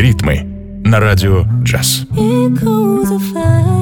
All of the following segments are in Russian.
Ритмы на радио джаз. It goes.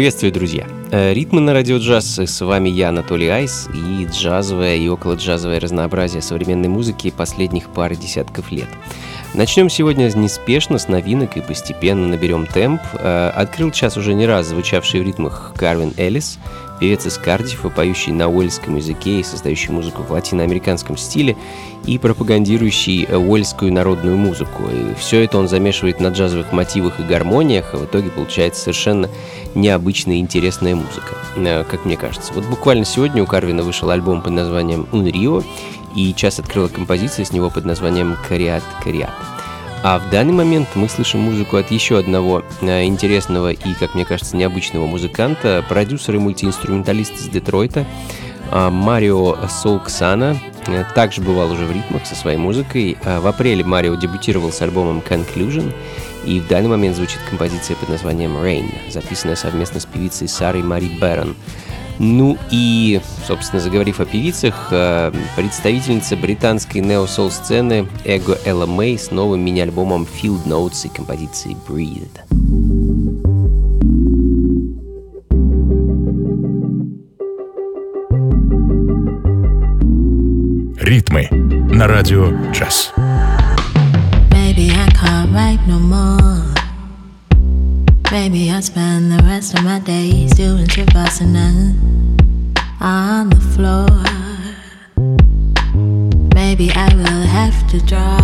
Приветствую, друзья! Э, ритмы на радио джаз. С вами я, Анатолий Айс, и джазовое и около джазовое разнообразие современной музыки последних пары десятков лет. Начнем сегодня неспешно, с новинок и постепенно наберем темп. Э, открыл час уже не раз звучавший в ритмах Карвин Эллис, певец из Кардифа, поющий на уэльском языке и создающий музыку в латиноамериканском стиле и пропагандирующий уэльскую народную музыку. И все это он замешивает на джазовых мотивах и гармониях, а в итоге получается совершенно необычная и интересная музыка, э, как мне кажется. Вот буквально сегодня у Карвина вышел альбом под названием «Унрио», и час открыла композиция с него под названием «Кариат Кариат». А в данный момент мы слышим музыку от еще одного э, интересного и, как мне кажется, необычного музыканта, продюсера и мультиинструменталист из Детройта, э, Марио Соуксана. Э, также бывал уже в ритмах со своей музыкой. В апреле Марио дебютировал с альбомом Conclusion, и в данный момент звучит композиция под названием Rain, записанная совместно с певицей Сарой Мари Бэрон. Ну и, собственно, заговорив о певицах, э, представительница британской нео-сол-сцены Эго Элла Мэй с новым мини-альбомом Field Notes и композицией Breathe. Ритмы на радио джаз. Maybe I can't write no more. Maybe I'll spend the rest of my days doing Shavasana on the floor. Maybe I will have to draw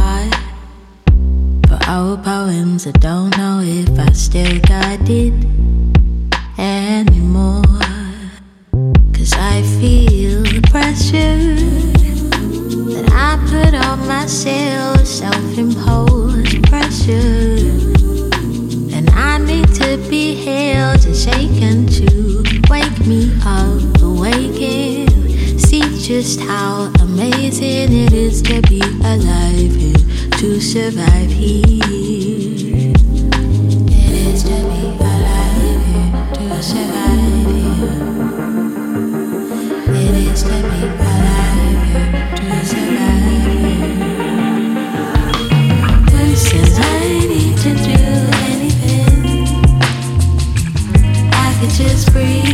for old poems. I don't know if I still got it anymore. Cause I feel the pressure that I put on myself, self imposed shaken to wake me up, awaken. See just how amazing it is to be alive here, to survive here. It is to be alive here, to survive free.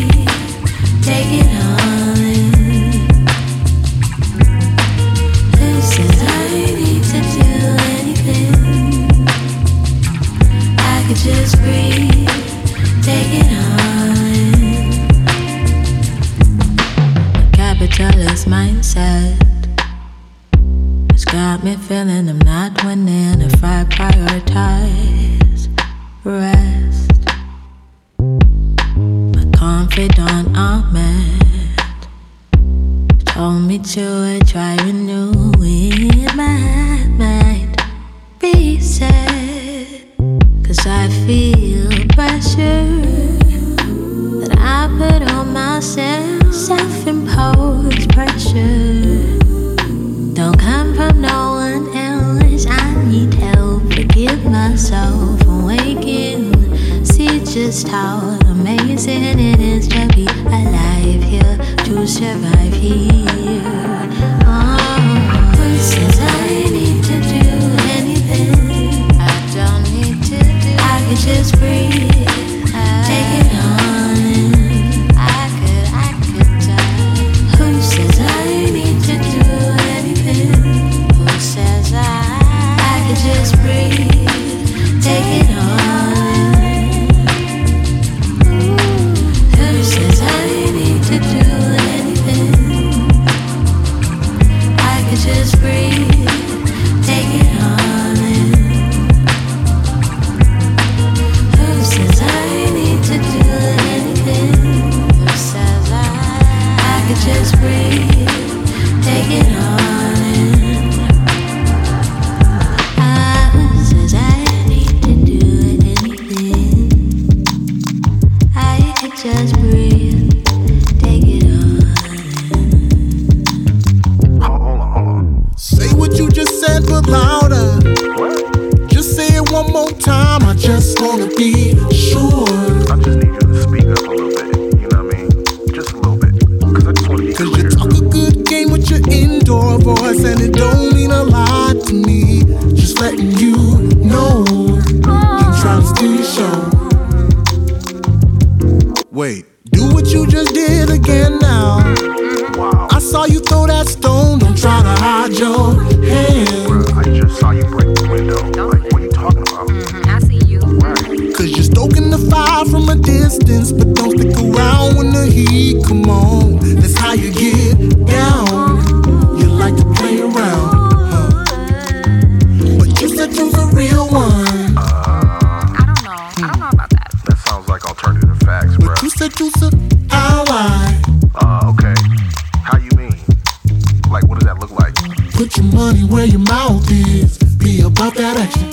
Be that action.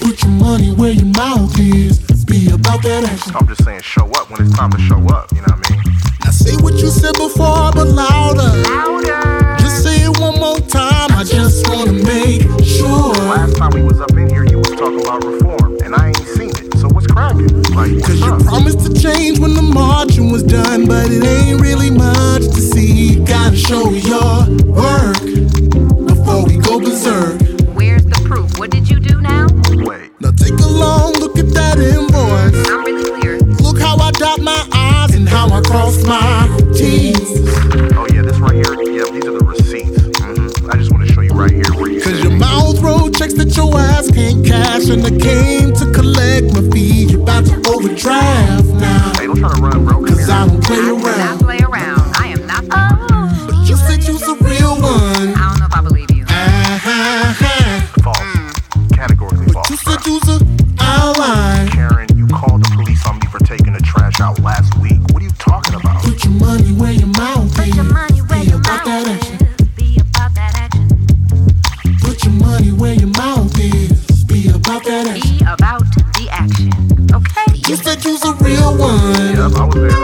Put your money where your mouth is. Be about that action. I'm just saying, show up when it's time to show up. You know what I mean? Now say what you said before, but louder. Louder. Just say it one more time. I just wanna make sure. Last time we was up in here, you was talking about reform, and I ain't seen it. So what's cracking? Like, what's Cause you up? promised to change when the marching was done, but it ain't really much to see. Gotta show your work we go berserk. Where's the proof? What did you do now? Wait, Now take a long look at that invoice. I'm really clear. Look how I dot my I's and how I cross my T's. oh yeah, this right here. Yeah, these are the receipts. Mm-hmm. I just want to show you right here where you. Cause your mouth wrote checks that your ass can't cash, and I came to collect my fee. You about to overdraft now. Hey, don't try to run, bro. Come Cause here. I don't play I do not around. play around. Real one. Yep,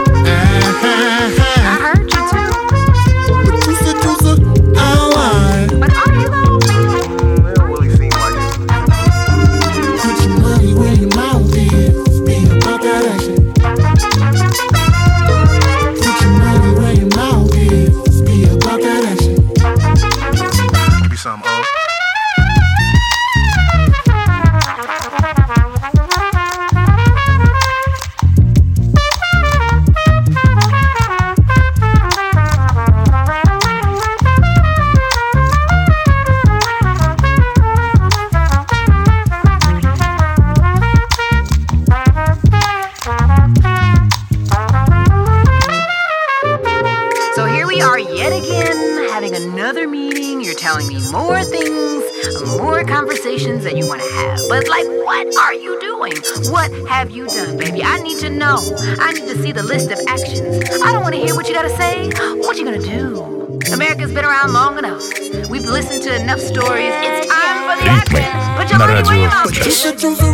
should you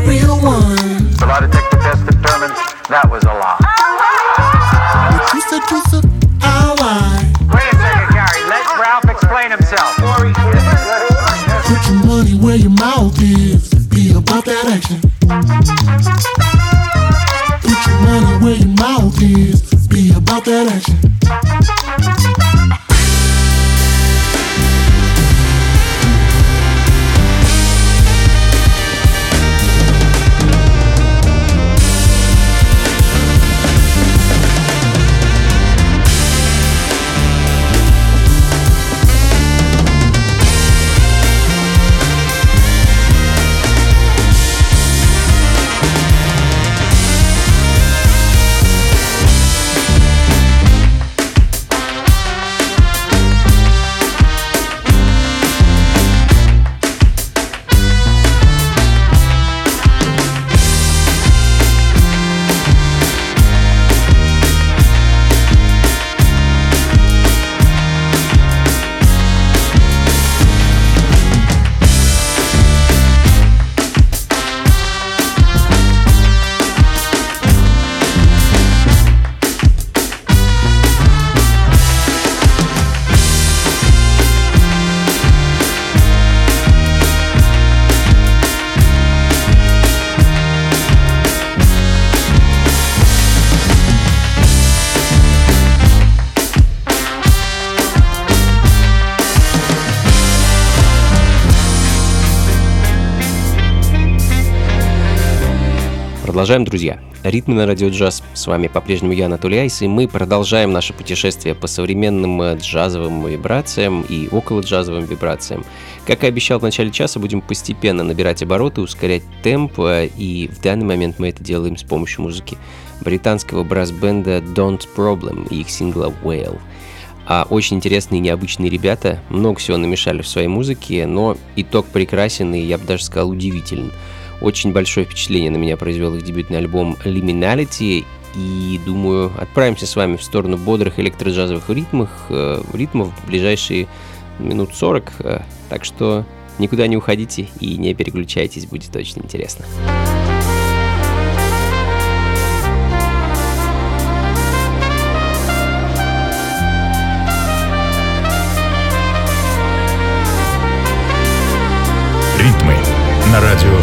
Продолжаем, друзья. Ритмы на радио джаз. С вами по-прежнему я, Анатолий Айс, и мы продолжаем наше путешествие по современным э, джазовым вибрациям и около джазовым вибрациям. Как и обещал в начале часа, будем постепенно набирать обороты, ускорять темп, э, и в данный момент мы это делаем с помощью музыки британского брас-бенда Don't Problem и их сингла Whale. А очень интересные и необычные ребята, много всего намешали в своей музыке, но итог прекрасен и, я бы даже сказал, удивителен. Очень большое впечатление на меня произвел их дебютный альбом Liminality, и думаю, отправимся с вами в сторону бодрых электроджазовых ритмов, э, ритмов в ближайшие минут 40, э, так что никуда не уходите и не переключайтесь, будет очень интересно. Ритмы на радио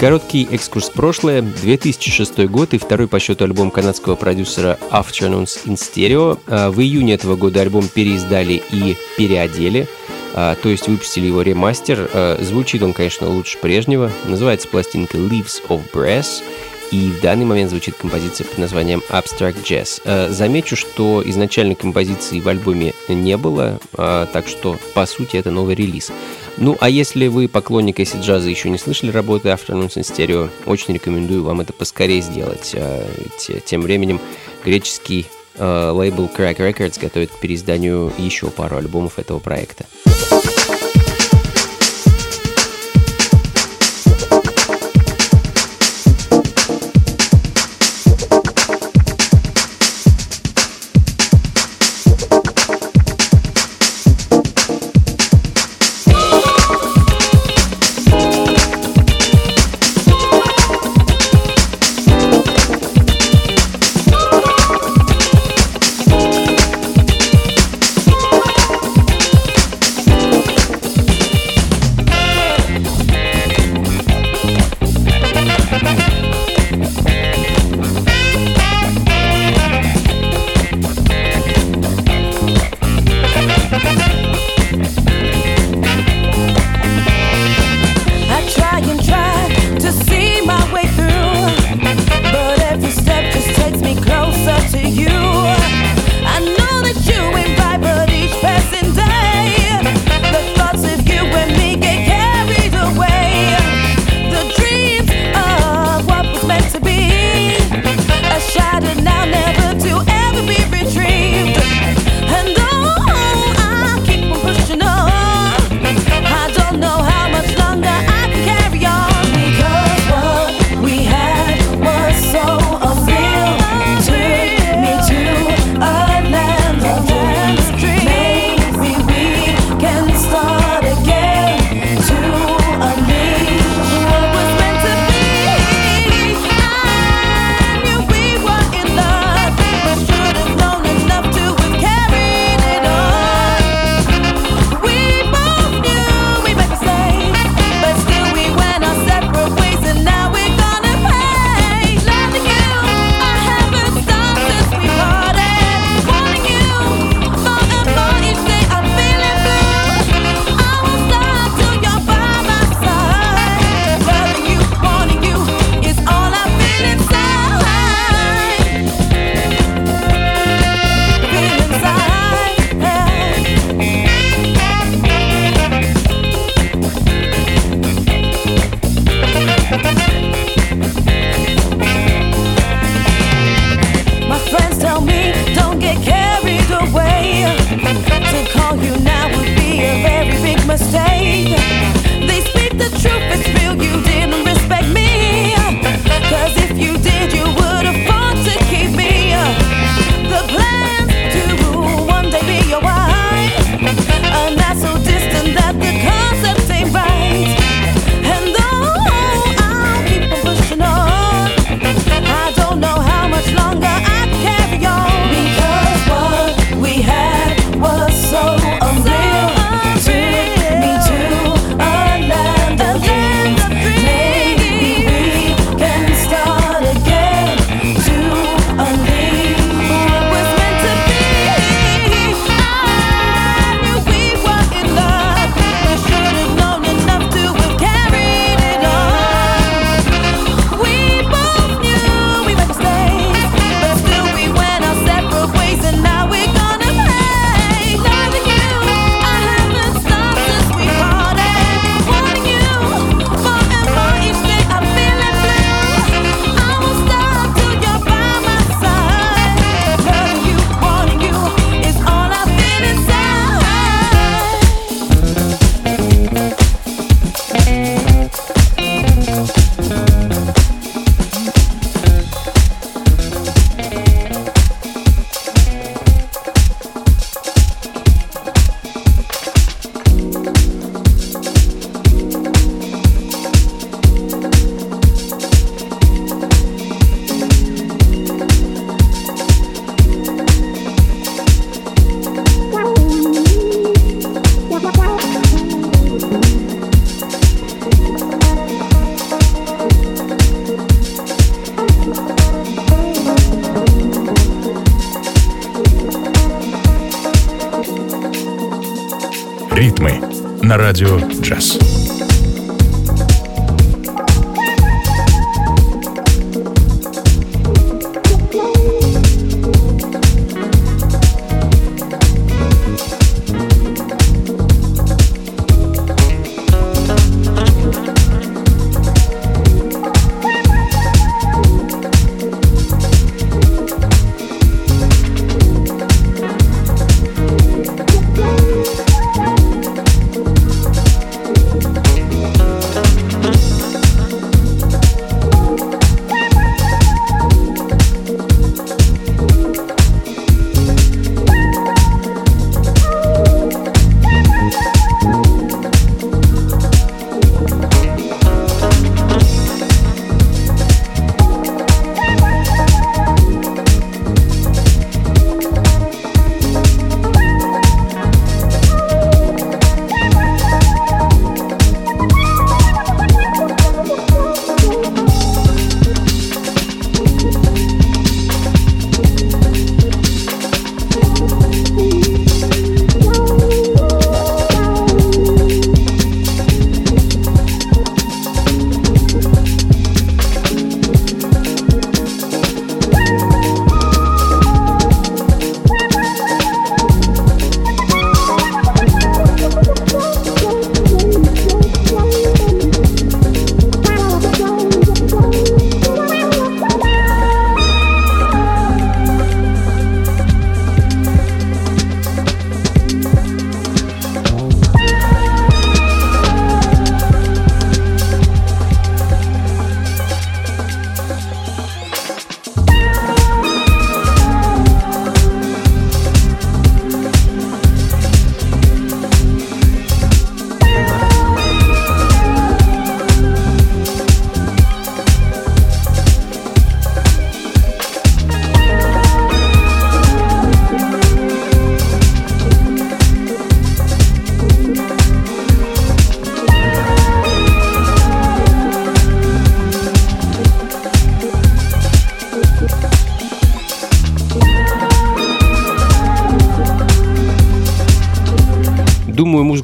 Короткий экскурс в прошлое. 2006 год и второй по счету альбом канадского продюсера Afternoons in Stereo. А, в июне этого года альбом переиздали и переодели. А, то есть выпустили его ремастер. А, звучит он, конечно, лучше прежнего. Называется пластинка Leaves of Brass. И в данный момент звучит композиция под названием Abstract Jazz. Замечу, что изначальной композиции в альбоме не было, так что, по сути, это новый релиз. Ну, а если вы поклонник эсси джаза еще не слышали работы Afternoons in Stereo, очень рекомендую вам это поскорее сделать. Ведь тем временем греческий лейбл Crack Records готовит к переизданию еще пару альбомов этого проекта.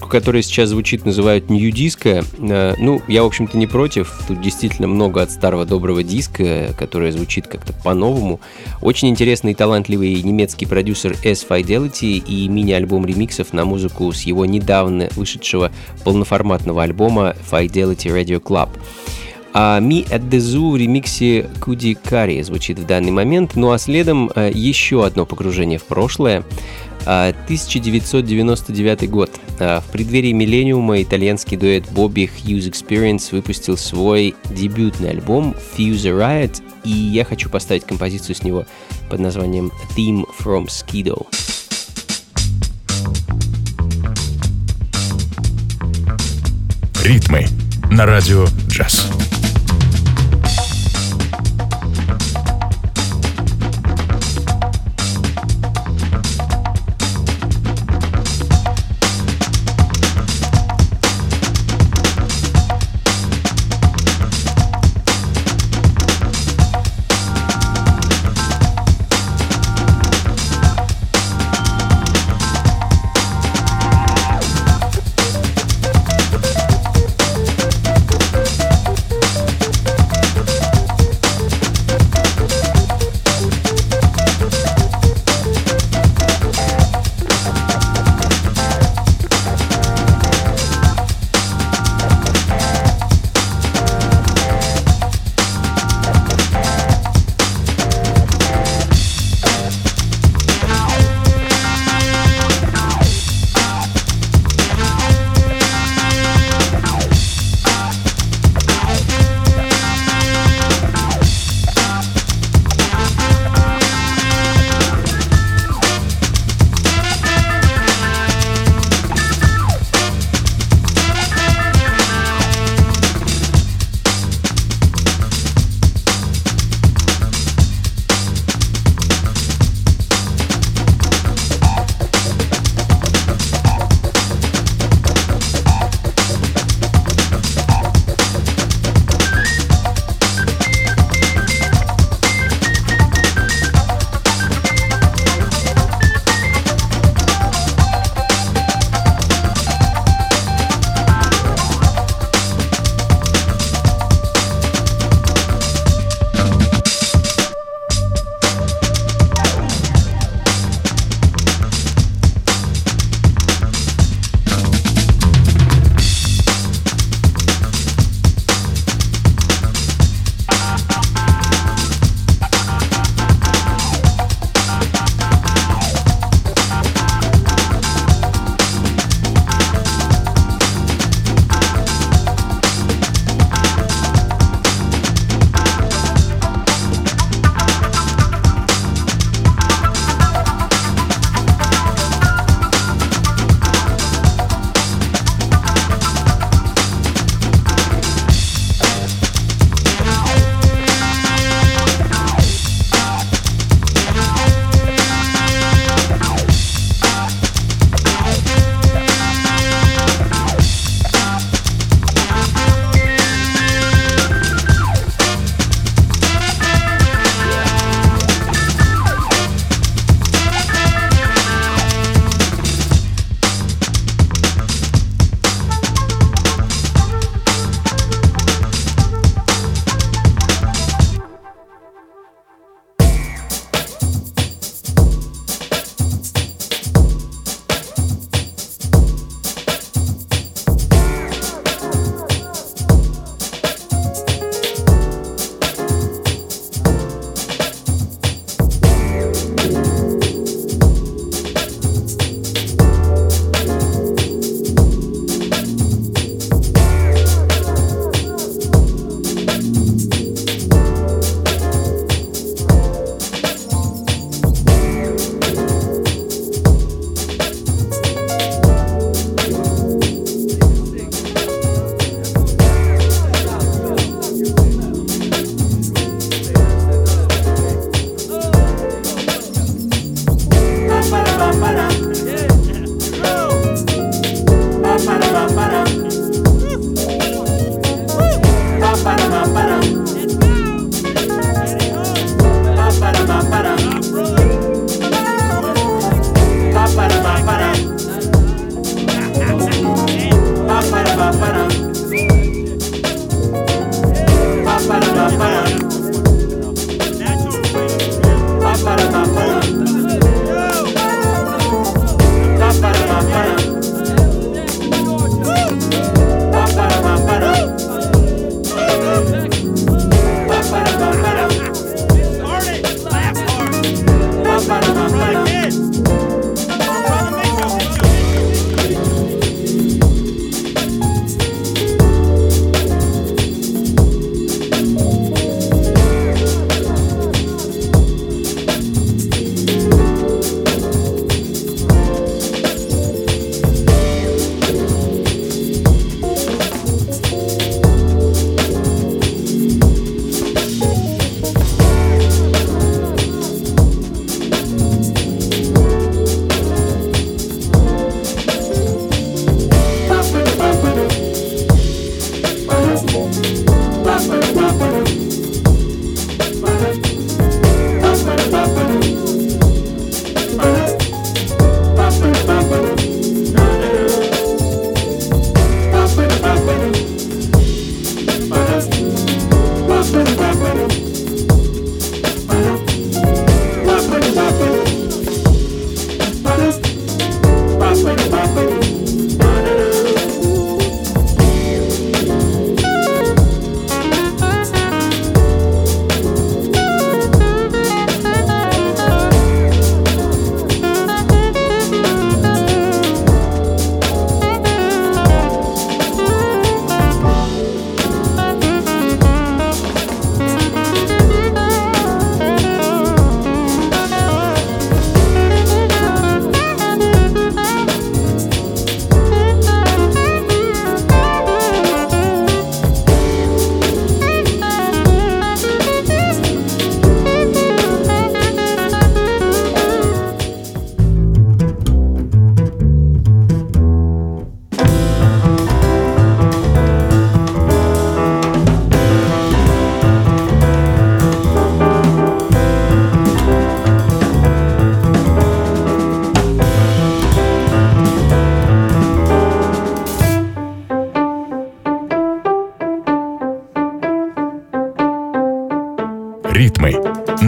Которая сейчас звучит, называют нью-диско. Э, ну, я, в общем-то, не против. Тут действительно много от старого доброго диска, которое звучит как-то по-новому. Очень интересный и талантливый немецкий продюсер S Fidelity и мини-альбом ремиксов на музыку с его недавно вышедшего полноформатного альбома Fidelity Radio Club. А Me at the Zoo в ремиксе Куди Карри звучит в данный момент. Ну а следом э, еще одно погружение в прошлое. 1999 а, год. А, в преддверии миллениума итальянский дуэт Bobby Hughes Experience выпустил свой дебютный альбом Fuse Riot, и я хочу поставить композицию с него под названием Theme from Skido. Ритмы на радио джаз.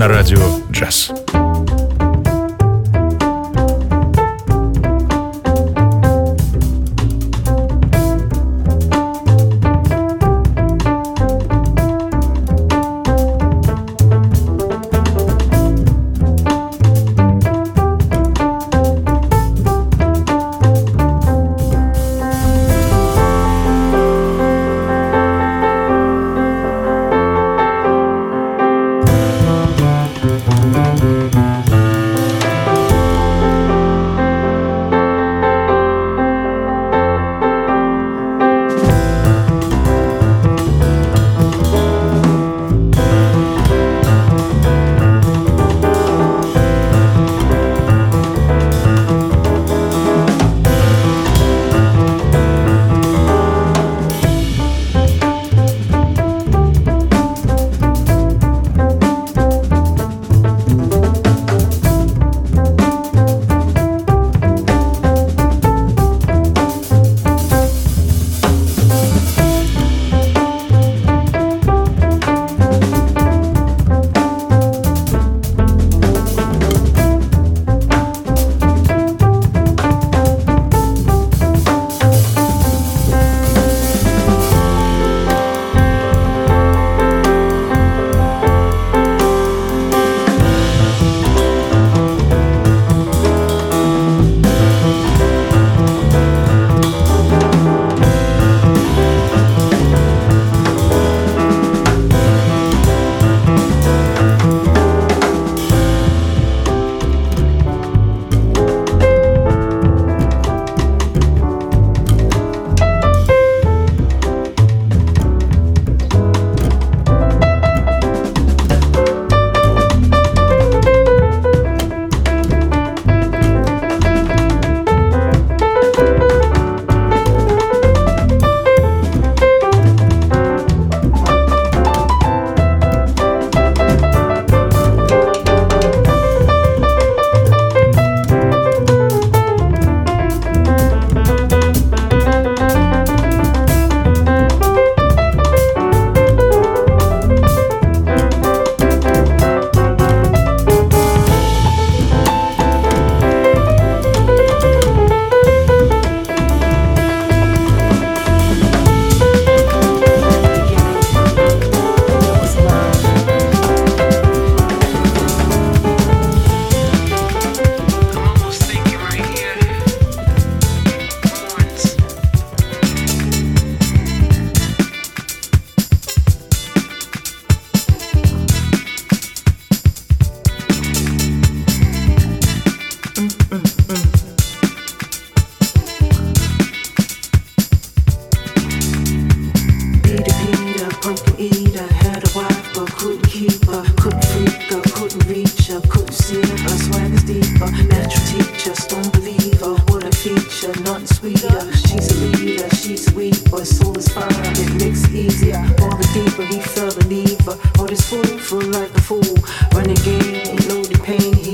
Радио джаз. felt the need, but all this fool, feel like a fool. Running game, loaded pain.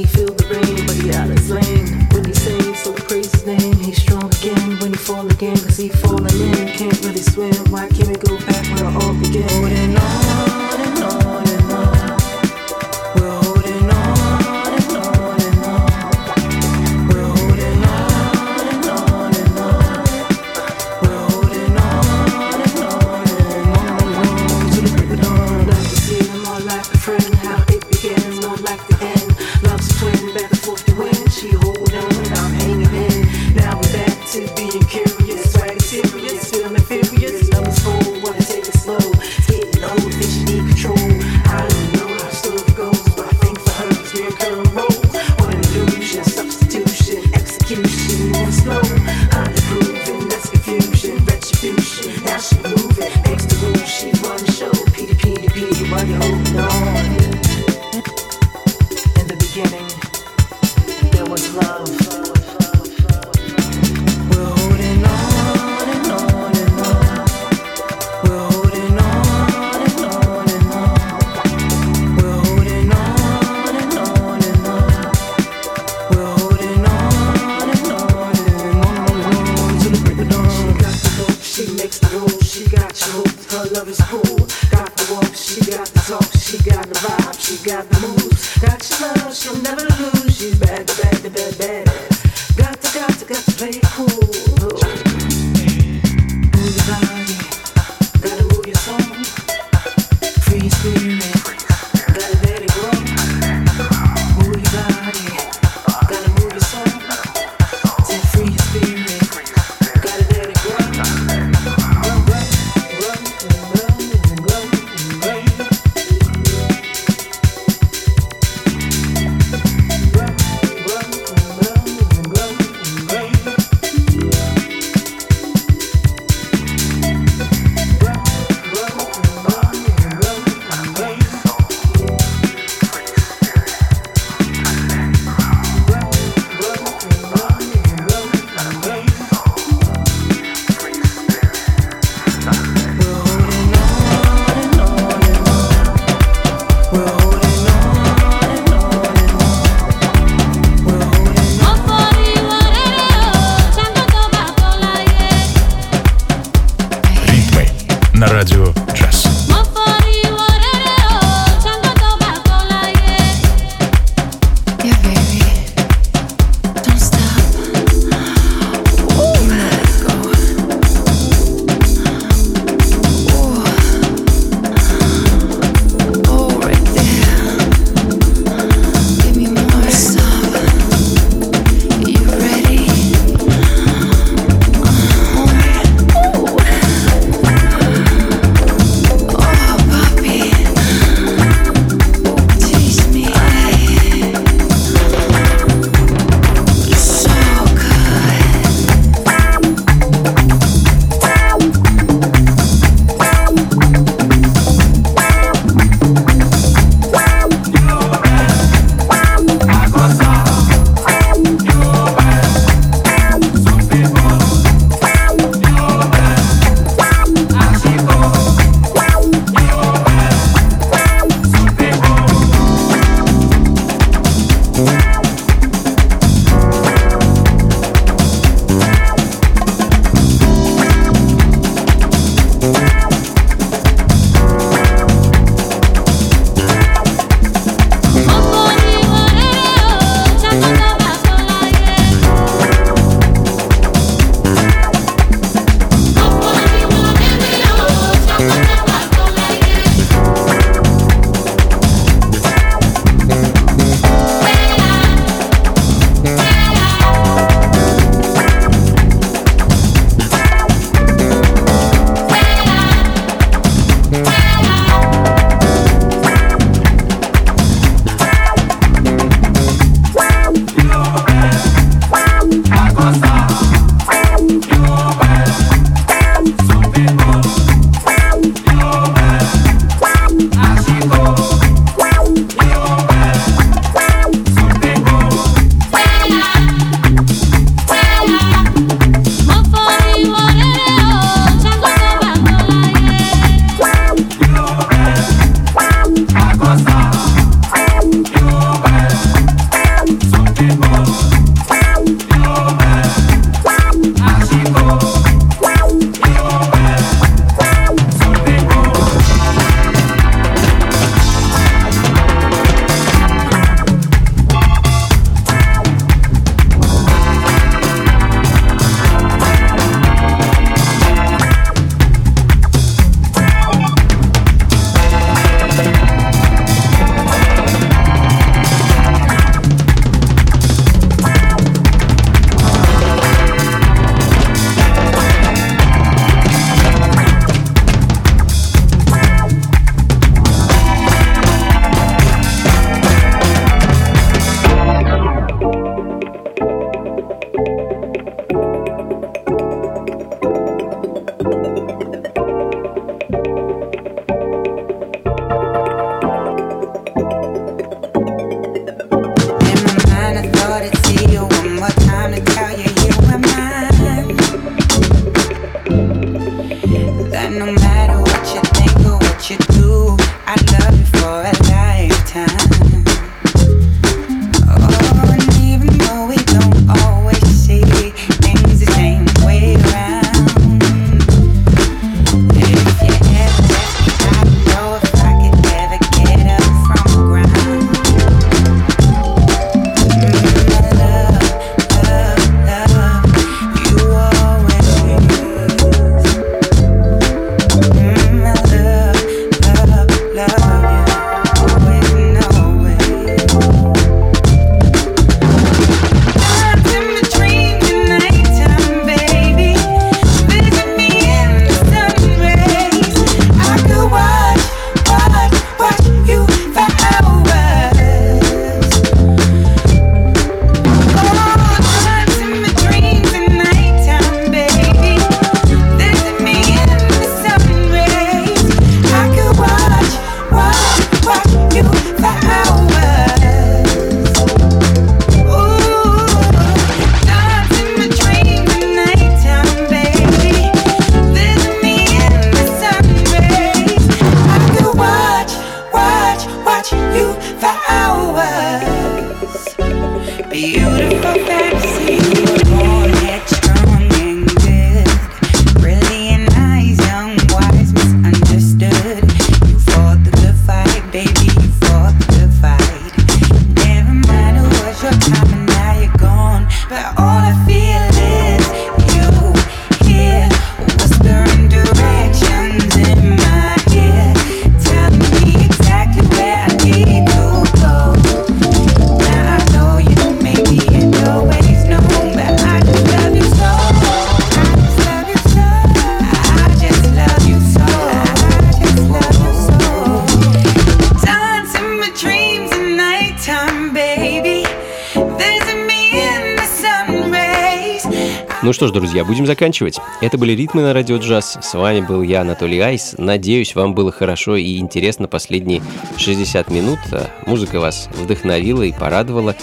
Что ж, друзья, будем заканчивать. Это были «Ритмы на радио джаз». С вами был я, Анатолий Айс. Надеюсь, вам было хорошо и интересно последние 60 минут. Музыка вас вдохновила и порадовала.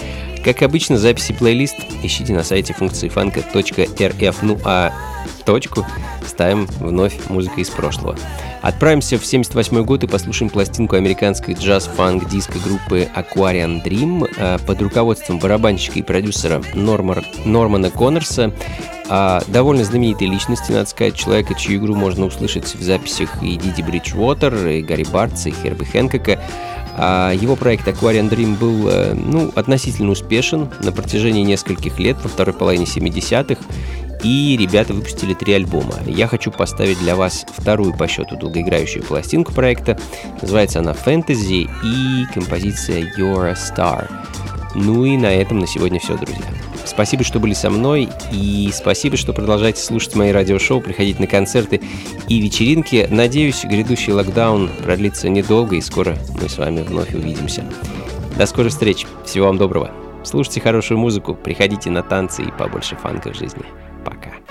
Как обычно, записи плейлист ищите на сайте функции фанка.рф. Ну а точку ставим вновь музыка из прошлого. Отправимся в 78 год и послушаем пластинку американской джаз-фанк-диско группы Aquarian Dream э, под руководством барабанщика и продюсера Нормар, Нормана Коннорса, а довольно знаменитой личности, надо сказать, человека, чью игру можно услышать в записях и Диди Бриджвотер, и Гарри Бартса, и Херби Хэнкока. А его проект Aquarian Dream был э, ну, относительно успешен на протяжении нескольких лет, во второй половине 70-х, и ребята выпустили три альбома. Я хочу поставить для вас вторую по счету долгоиграющую пластинку проекта. Называется она «Fantasy» и композиция «You're a Star». Ну и на этом на сегодня все, друзья. Спасибо, что были со мной, и спасибо, что продолжаете слушать мои радиошоу, приходить на концерты и вечеринки. Надеюсь, грядущий локдаун продлится недолго, и скоро мы с вами вновь увидимся. До скорых встреч. Всего вам доброго. Слушайте хорошую музыку, приходите на танцы и побольше фанка в жизни. Your